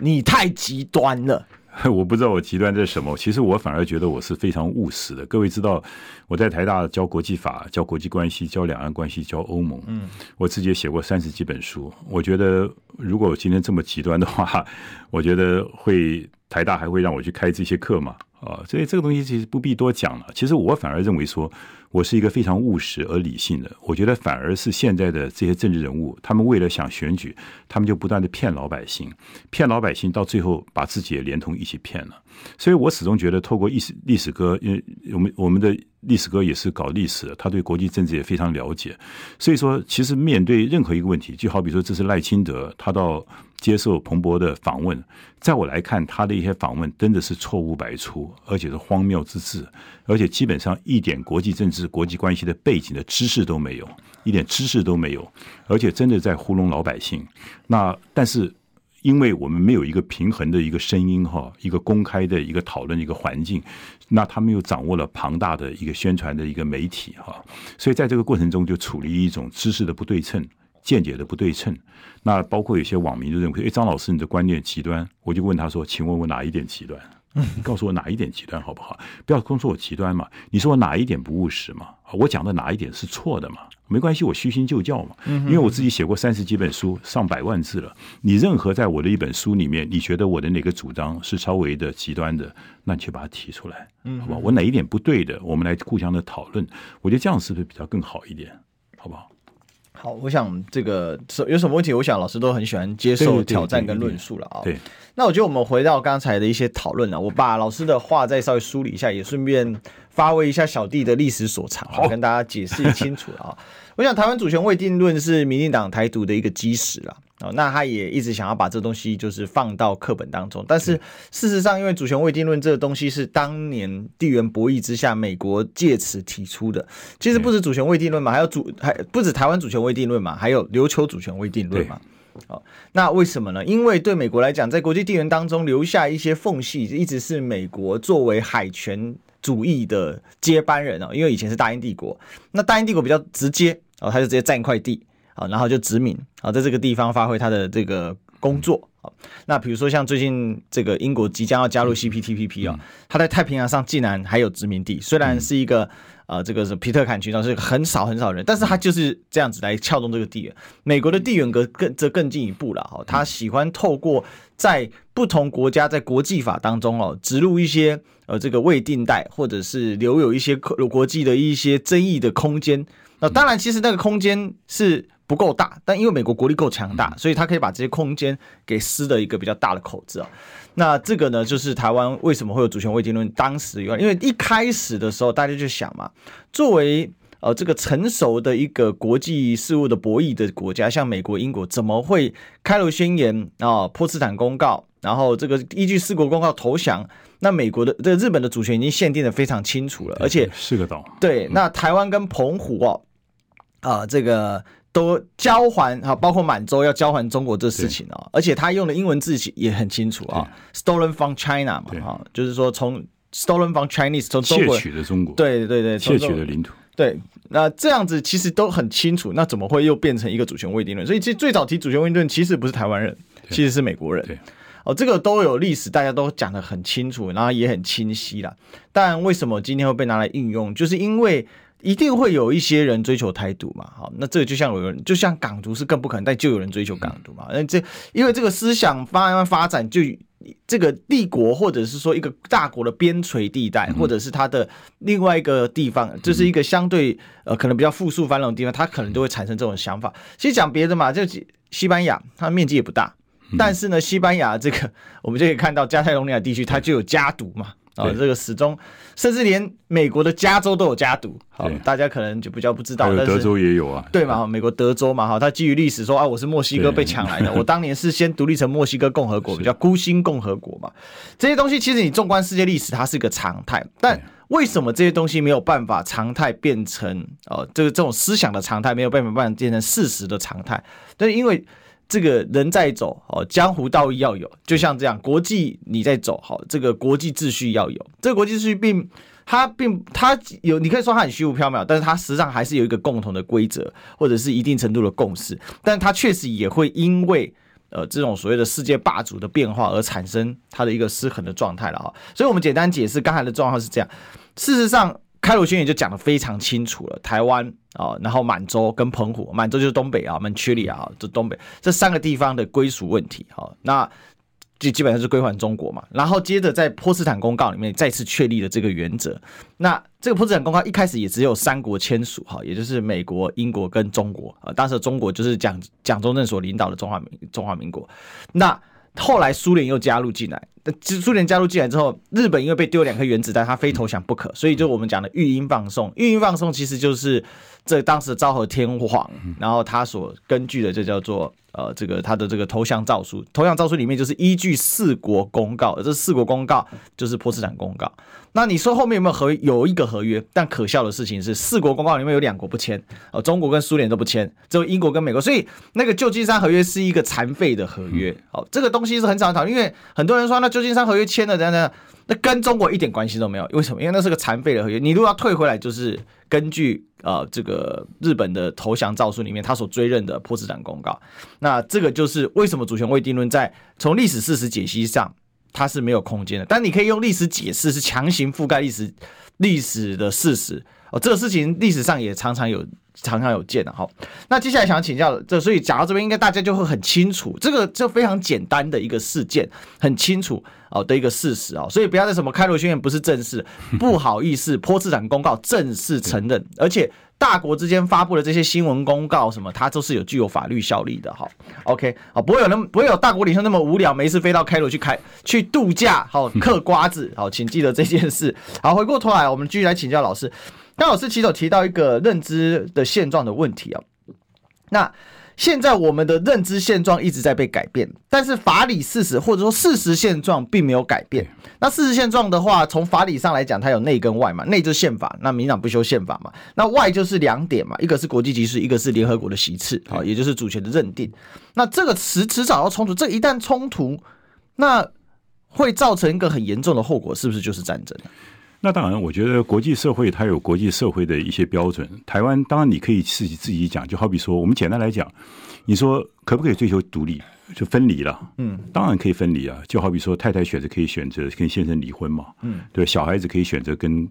你太极端了。我不知道我极端这是什么，其实我反而觉得我是非常务实的。各位知道我在台大教国际法、教国际关系、教两岸关系、教欧盟，嗯，我自己也写过三十几本书。我觉得如果我今天这么极端的话，我觉得会台大还会让我去开这些课吗？啊，所以这个东西其实不必多讲了。其实我反而认为说。我是一个非常务实而理性的，我觉得反而是现在的这些政治人物，他们为了想选举，他们就不断的骗老百姓，骗老百姓，到最后把自己也连同一起骗了。所以我始终觉得，透过历史历史歌，因为我们我们的历史哥也是搞历史，他对国际政治也非常了解。所以说，其实面对任何一个问题，就好比说这是赖清德，他到接受彭博的访问，在我来看，他的一些访问真的是错误百出，而且是荒谬之至，而且基本上一点国际政治、国际关系的背景的知识都没有，一点知识都没有，而且真的在糊弄老百姓。那但是。因为我们没有一个平衡的一个声音哈，一个公开的一个讨论的一个环境，那他们又掌握了庞大的一个宣传的一个媒体哈，所以在这个过程中就处于一种知识的不对称、见解的不对称。那包括有些网民就认为，哎，张老师你的观念极端，我就问他说，请问我哪一点极端？你告诉我哪一点极端好不好？不要光说我极端嘛，你说我哪一点不务实嘛？我讲的哪一点是错的嘛？没关系，我虚心就教嘛。因为我自己写过三十几本书，上百万字了。你任何在我的一本书里面，你觉得我的哪个主张是稍微的极端的，那你去把它提出来，好不好？我哪一点不对的，我们来互相的讨论。我觉得这样是不是比较更好一点？好不好？好，我想这个有什么问题，我想老师都很喜欢接受挑战跟论述了啊。对，那我觉得我们回到刚才的一些讨论了，我把老师的话再稍微梳理一下，也顺便发挥一下小弟的历史所长，好，跟大家解释清楚了啊。我想台湾主权未定论是民进党台独的一个基石了。哦，那他也一直想要把这东西就是放到课本当中，但是事实上，因为主权未定论这个东西是当年地缘博弈之下，美国借此提出的。其实不止主权未定论嘛，还有主还不止台湾主权未定论嘛，还有琉球主权未定论嘛。哦，那为什么呢？因为对美国来讲，在国际地缘当中留下一些缝隙，一直是美国作为海权主义的接班人哦。因为以前是大英帝国，那大英帝国比较直接哦，他就直接占一块地。啊，然后就殖民啊，在这个地方发挥他的这个工作啊。那比如说像最近这个英国即将要加入 CPTPP 啊，他在太平洋上竟然还有殖民地，虽然是一个呃这个是皮特坎群岛是很少很少人，但是他就是这样子来撬动这个地缘。美国的地缘格更则更进一步了哈，他喜欢透过在不同国家在国际法当中哦植入一些呃这个未定带，或者是留有一些国际的一些争议的空间。那当然，其实那个空间是。不够大，但因为美国国力够强大，所以他可以把这些空间给撕的一个比较大的口子啊。那这个呢，就是台湾为什么会有主权未定论？当时因为一开始的时候，大家就想嘛，作为呃这个成熟的一个国际事务的博弈的国家，像美国、英国，怎么会开罗宣言啊、波茨坦公告，然后这个依据四国公告投降？那美国的这个日本的主权已经限定的非常清楚了，而且是个岛。对，那台湾跟澎湖哦，啊这个。都交还啊，包括满洲要交还中国这事情啊，而且他用的英文字也很清楚啊，stolen from China 嘛，哈，就是说从 stolen from Chinese 从中国窃取的中国，对对对，窃取的领土。对，那这样子其实都很清楚，那怎么会又变成一个主权未定论？所以其实最早提主权未定论其实不是台湾人，其实是美国人。对，哦，这个都有历史，大家都讲得很清楚，然后也很清晰啦。但为什么今天会被拿来应用？就是因为。一定会有一些人追求台独嘛？好，那这个就像有人，就像港独是更不可能，但就有人追求港独嘛？那这因为这个思想发慢发展，就这个帝国或者是说一个大国的边陲地带，或者是它的另外一个地方，就是一个相对呃可能比较富庶繁荣的地方，它可能都会产生这种想法。其实讲别的嘛，就西班牙，它面积也不大，但是呢，西班牙这个我们就可以看到加泰隆尼亚地区，它就有家独嘛。啊、哦，这个始终，甚至连美国的加州都有家独，好，大家可能就比较不知道。德州也有啊，对嘛？美国德州嘛，哈，它基于历史说啊，我是墨西哥被抢来的，我当年是先独立成墨西哥共和国，叫孤星共和国嘛。这些东西其实你纵观世界历史，它是一个常态，但为什么这些东西没有办法常态变成呃，这个这种思想的常态没有办法办法变成事实的常态？但是，因为。这个人在走哦，江湖道义要有，就像这样，国际你在走好，这个国际秩序要有。这个国际秩序并它并它有，你可以说它很虚无缥缈，但是它实际上还是有一个共同的规则，或者是一定程度的共识。但它确实也会因为呃这种所谓的世界霸主的变化而产生它的一个失衡的状态了啊。所以我们简单解释刚才的状况是这样，事实上。开罗宣言就讲得非常清楚了，台湾啊，然后满洲跟澎湖，满洲就是东北啊，曼曲里啊，这东北这三个地方的归属问题，哈，那就基本上是归还中国嘛。然后接着在波茨坦公告里面再次确立了这个原则。那这个波茨坦公告一开始也只有三国签署，哈，也就是美国、英国跟中国啊。当时中国就是蒋蒋中正所领导的中华民中华民国。那后来苏联又加入进来，其实苏联加入进来之后，日本因为被丢两颗原子弹，他非投降不可，所以就我们讲的育婴放送，育婴放送其实就是这当时的昭和天皇，然后他所根据的就叫做。呃，这个他的这个投降诏书，投降诏书里面就是依据四国公告，这四国公告就是波茨坦公告。那你说后面有没有合？有一个合约，但可笑的事情是，四国公告里面有两国不签，呃，中国跟苏联都不签，只有英国跟美国。所以那个旧金山合约是一个残废的合约。哦，这个东西是很常讨论，因为很多人说那旧金山合约签了，等等，那跟中国一点关系都没有。为什么？因为那是个残废的合约，你如果要退回来，就是根据。呃，这个日本的投降诏书里面，他所追认的波茨坦公告，那这个就是为什么主权未定论在从历史事实解析上它是没有空间的，但你可以用历史解释是强行覆盖历史历史的事实。哦，这个事情历史上也常常有常常有见的哈。那接下来想要请教这，所以讲到这边，应该大家就会很清楚，这个就非常简单的一个事件，很清楚。哦的一个事实啊，所以不要再什么开罗宣言不是正式，不好意思，波茨坦公告正式承认，而且大国之间发布的这些新闻公告什么，它都是有具有法律效力的哈。OK，好，不会有那么不会有大国领袖那么无聊，没事飞到开罗去开去度假，好嗑瓜子，好，请记得这件事。好，回过头来，我们继续来请教老师。刚老师其实有提到一个认知的现状的问题啊，那。现在我们的认知现状一直在被改变，但是法理事实或者说事实现状并没有改变。那事实现状的话，从法理上来讲，它有内跟外嘛。内就是宪法，那民党不修宪法嘛。那外就是两点嘛，一个是国际局势，一个是联合国的席次啊，也就是主权的认定。那这个迟迟早要冲突，这一旦冲突，那会造成一个很严重的后果，是不是就是战争？那当然，我觉得国际社会它有国际社会的一些标准。台湾当然你可以自己自己讲，就好比说，我们简单来讲，你说可不可以追求独立，就分离了？嗯，当然可以分离啊。就好比说，太太选择可以选择跟先生离婚嘛，嗯，对，小孩子可以选择跟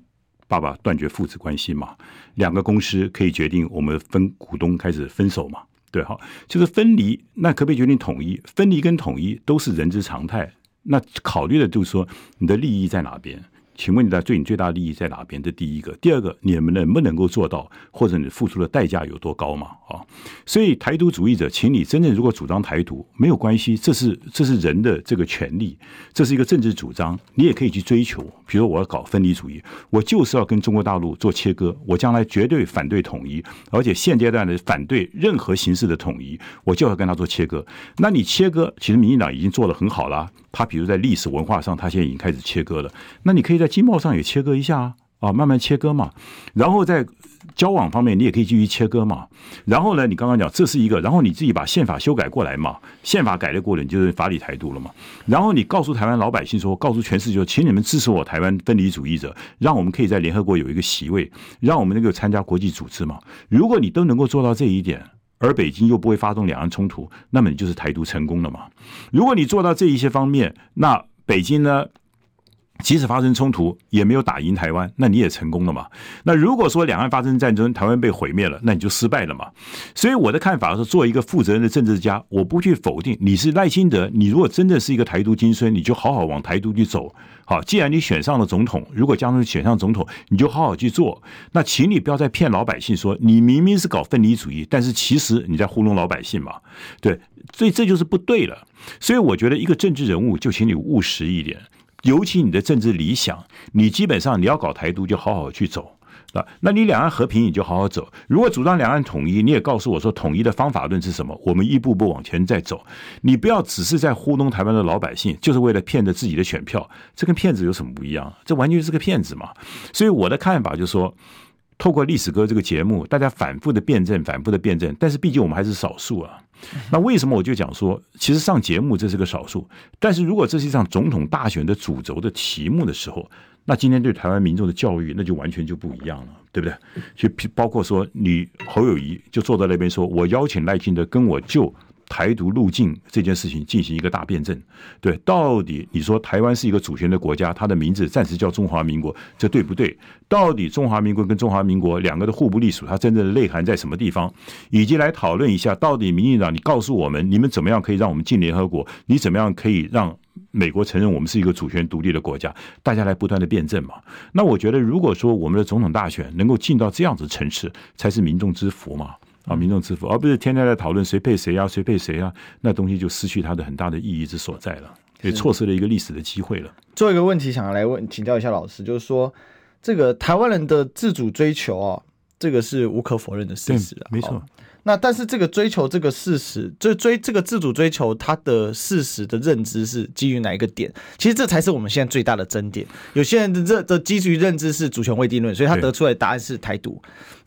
爸爸断绝父子关系嘛。两个公司可以决定我们分股东开始分手嘛，对，好，就是分离。那可不可以决定统一？分离跟统一都是人之常态。那考虑的就是说，你的利益在哪边？请问你的对你最大利益在哪边？这第一个，第二个，你们能不能够做到，或者你付出的代价有多高嘛？啊，所以台独主义者，请你真正如果主张台独没有关系，这是这是人的这个权利，这是一个政治主张，你也可以去追求。比如我要搞分离主义，我就是要跟中国大陆做切割，我将来绝对反对统一，而且现阶段的反对任何形式的统一，我就要跟他做切割。那你切割，其实民进党已经做得很好了，他比如在历史文化上，他现在已经开始切割了。那你可以在经贸上也切割一下啊，啊，慢慢切割嘛，然后在交往方面，你也可以继续切割嘛。然后呢，你刚刚讲这是一个，然后你自己把宪法修改过来嘛，宪法改得过了，你就是法理台独了嘛。然后你告诉台湾老百姓说，告诉全世界，请你们支持我台湾分离主义者，让我们可以在联合国有一个席位，让我们能够参加国际组织嘛。如果你都能够做到这一点，而北京又不会发动两岸冲突，那么你就是台独成功了嘛。如果你做到这一些方面，那北京呢？即使发生冲突，也没有打赢台湾，那你也成功了嘛？那如果说两岸发生战争，台湾被毁灭了，那你就失败了嘛？所以我的看法是，做一个负责任的政治家，我不去否定你是赖清德。你如果真的是一个台独精神，你就好好往台独去走。好，既然你选上了总统，如果将来选上总统，你就好好去做。那请你不要再骗老百姓说你明明是搞分离主义，但是其实你在糊弄老百姓嘛？对，所以这就是不对了。所以我觉得一个政治人物，就请你务实一点。尤其你的政治理想，你基本上你要搞台独，就好好去走啊。那你两岸和平，你就好好走。如果主张两岸统一，你也告诉我说统一的方法论是什么？我们一步步往前再走。你不要只是在糊弄台湾的老百姓，就是为了骗着自己的选票。这跟骗子有什么不一样？这完全是个骗子嘛。所以我的看法就是说，透过历史哥这个节目，大家反复的辩证，反复的辩证。但是毕竟我们还是少数啊。那为什么我就讲说，其实上节目这是个少数，但是如果这是一场总统大选的主轴的题目的时候，那今天对台湾民众的教育那就完全就不一样了，对不对？就包括说，你侯友谊就坐在那边说，我邀请赖清德跟我就。台独路径这件事情进行一个大辩证，对，到底你说台湾是一个主权的国家，它的名字暂时叫中华民国，这对不对？到底中华民国跟中华民国两个的互不隶属，它真正的内涵在什么地方？以及来讨论一下，到底民进党，你告诉我们，你们怎么样可以让我们进联合国？你怎么样可以让美国承认我们是一个主权独立的国家？大家来不断的辩证嘛。那我觉得，如果说我们的总统大选能够进到这样子层次，才是民众之福嘛。啊，民众支付，而不是天天在讨论谁配谁啊，谁配谁啊，那东西就失去它的很大的意义之所在了，也错失了一个历史的机会了。最后一个问题，想要来问请教一下老师，就是说，这个台湾人的自主追求啊，这个是无可否认的事实啊，没错。那但是这个追求这个事实，就追这个自主追求，它的事实的认知是基于哪一个点？其实这才是我们现在最大的争点。有些人的这的基于认知是主权未定论，所以他得出来的答案是台独。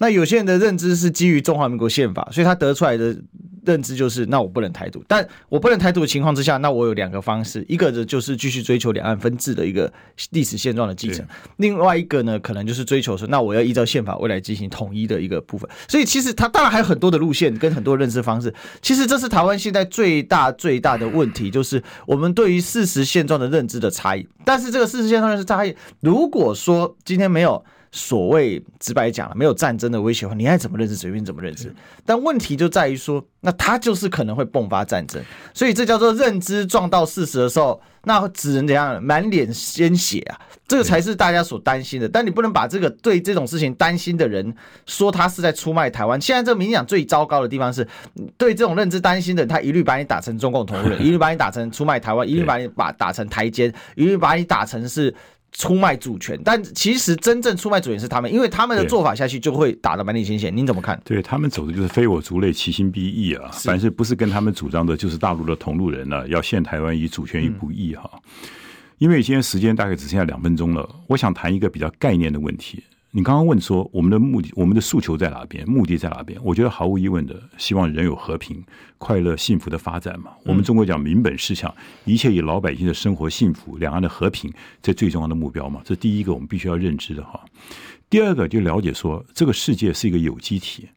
那有些人的认知是基于中华民国宪法，所以他得出来的。认知就是，那我不能台独，但我不能台独的情况之下，那我有两个方式，一个呢就是继续追求两岸分治的一个历史现状的继承，另外一个呢可能就是追求说，那我要依照宪法未来进行统一的一个部分。所以其实他当然还有很多的路线跟很多认知方式。其实这是台湾现在最大最大的问题，就是我们对于事实现状的认知的差异。但是这个事实现状是差异，如果说今天没有。所谓直白讲了，没有战争的威胁的话，你爱怎么认知随便怎么认知。但问题就在于说，那他就是可能会迸发战争，所以这叫做认知撞到事实的时候，那只能怎样？满脸鲜血啊！这个才是大家所担心的。但你不能把这个对这种事情担心的人说他是在出卖台湾。现在这个民进党最糟糕的地方是，对这种认知担心的人，他一律把你打成中共同路人，一律把你打成出卖台湾，一律把你把打成台奸，一律把你打成是。出卖主权，但其实真正出卖主权是他们，因为他们的做法下去就会打得满脸鲜血。您怎么看？对，他们走的就是非我族类，其心必异啊！凡是不是跟他们主张的，就是大陆的同路人呢、啊？要陷台湾以主权于不义哈、嗯。因为今天时间大概只剩下两分钟了，我想谈一个比较概念的问题。你刚刚问说我们的目的、我们的诉求在哪边？目的在哪边？我觉得毫无疑问的，希望人有和平、快乐、幸福的发展嘛。我们中国讲民本思想，一切以老百姓的生活幸福、两岸的和平，这最重要的目标嘛。这第一个我们必须要认知的哈。第二个就了解说，这个世界是一个有机体。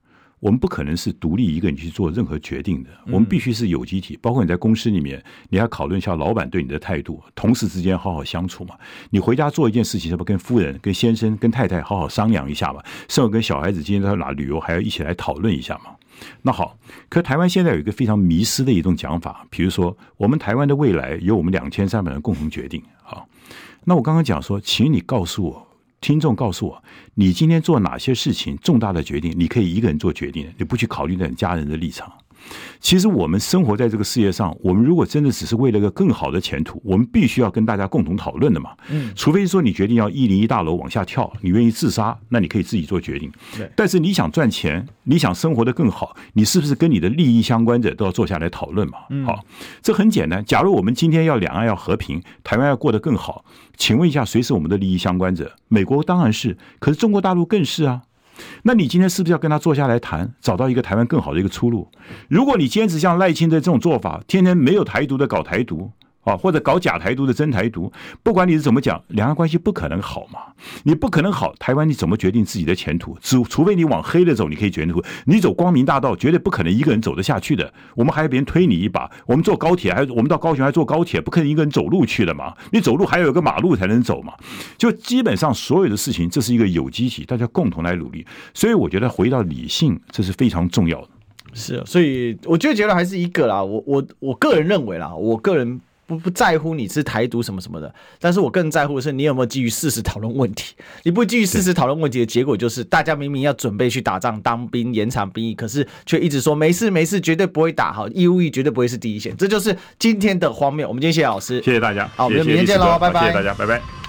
我们不可能是独立一个人去做任何决定的，我们必须是有机体。包括你在公司里面，你要讨论一下老板对你的态度，同事之间好好相处嘛。你回家做一件事情，是不是跟夫人、跟先生、跟太太好好商量一下嘛？甚至跟小孩子今天到哪旅游，还要一起来讨论一下嘛？那好，可台湾现在有一个非常迷失的一种讲法，比如说我们台湾的未来由我们两千三百人共同决定。好，那我刚刚讲说，请你告诉我。听众告诉我，你今天做哪些事情重大的决定，你可以一个人做决定，你不去考虑你家人的立场。其实我们生活在这个世界上，我们如果真的只是为了一个更好的前途，我们必须要跟大家共同讨论的嘛。嗯，除非说你决定要一零一大楼往下跳，你愿意自杀，那你可以自己做决定。对，但是你想赚钱，你想生活的更好，你是不是跟你的利益相关者都要坐下来讨论嘛？嗯，好，这很简单。假如我们今天要两岸要和平，台湾要过得更好，请问一下，谁是我们的利益相关者？美国当然是，可是中国大陆更是啊。那你今天是不是要跟他坐下来谈，找到一个台湾更好的一个出路？如果你坚持像赖清德这种做法，天天没有台独的搞台独。啊，或者搞假台独的真台独，不管你是怎么讲，两岸关系不可能好嘛？你不可能好，台湾你怎么决定自己的前途？除除非你往黑的走，你可以决定。你走光明大道，绝对不可能一个人走得下去的。我们还有别人推你一把，我们坐高铁，还我们到高雄还坐高铁，不可能一个人走路去的嘛？你走路还有一个马路才能走嘛？就基本上所有的事情，这是一个有机体，大家共同来努力。所以我觉得回到理性，这是非常重要的。是，所以我就觉得还是一个啦。我我我个人认为啦，我个人。不不在乎你是台独什么什么的，但是我更在乎的是你有没有基于事实讨论问题。你不基于事实讨论问题的结果就是，大家明明要准备去打仗、当兵、延长兵役，可是却一直说没事没事，绝对不会打好，义务役绝对不会是第一线。这就是今天的荒谬。我们今天谢谢老师，谢谢大家，好，我们明天见喽，拜拜，谢谢大家，拜拜。